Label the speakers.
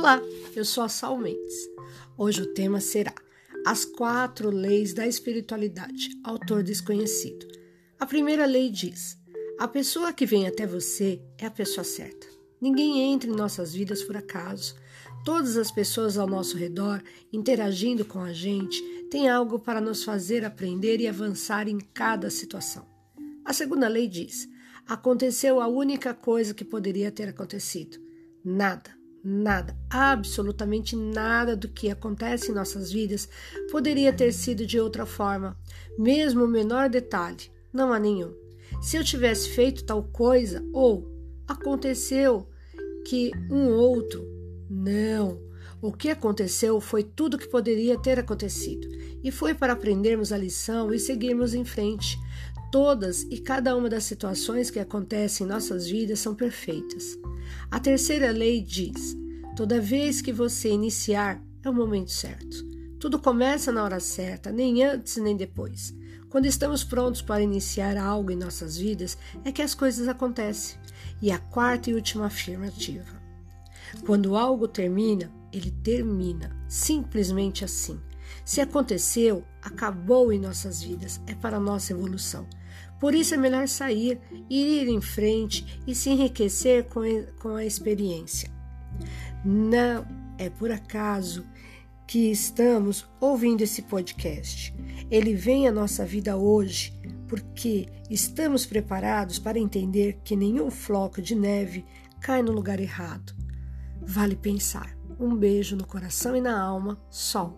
Speaker 1: Olá, eu sou a Sal Mendes. Hoje o tema será As Quatro Leis da Espiritualidade, autor desconhecido. A primeira lei diz: A pessoa que vem até você é a pessoa certa. Ninguém entra em nossas vidas por acaso. Todas as pessoas ao nosso redor, interagindo com a gente, têm algo para nos fazer aprender e avançar em cada situação. A segunda lei diz: Aconteceu a única coisa que poderia ter acontecido. Nada Nada, absolutamente nada do que acontece em nossas vidas poderia ter sido de outra forma, mesmo o menor detalhe, não há nenhum. Se eu tivesse feito tal coisa, ou aconteceu que um outro, não. O que aconteceu foi tudo que poderia ter acontecido, e foi para aprendermos a lição e seguirmos em frente. Todas e cada uma das situações que acontecem em nossas vidas são perfeitas. A terceira lei diz: toda vez que você iniciar, é o momento certo. Tudo começa na hora certa, nem antes nem depois. Quando estamos prontos para iniciar algo em nossas vidas, é que as coisas acontecem. E a quarta e última afirmativa: quando algo termina, ele termina, simplesmente assim. Se aconteceu, acabou em nossas vidas, é para nossa evolução. Por isso é melhor sair, ir em frente e se enriquecer com, a experiência. Não é por acaso que estamos ouvindo esse podcast. Ele vem à nossa vida hoje porque estamos preparados para entender que nenhum floco de neve cai no lugar errado. Vale pensar. Um beijo no coração e na alma, Sol.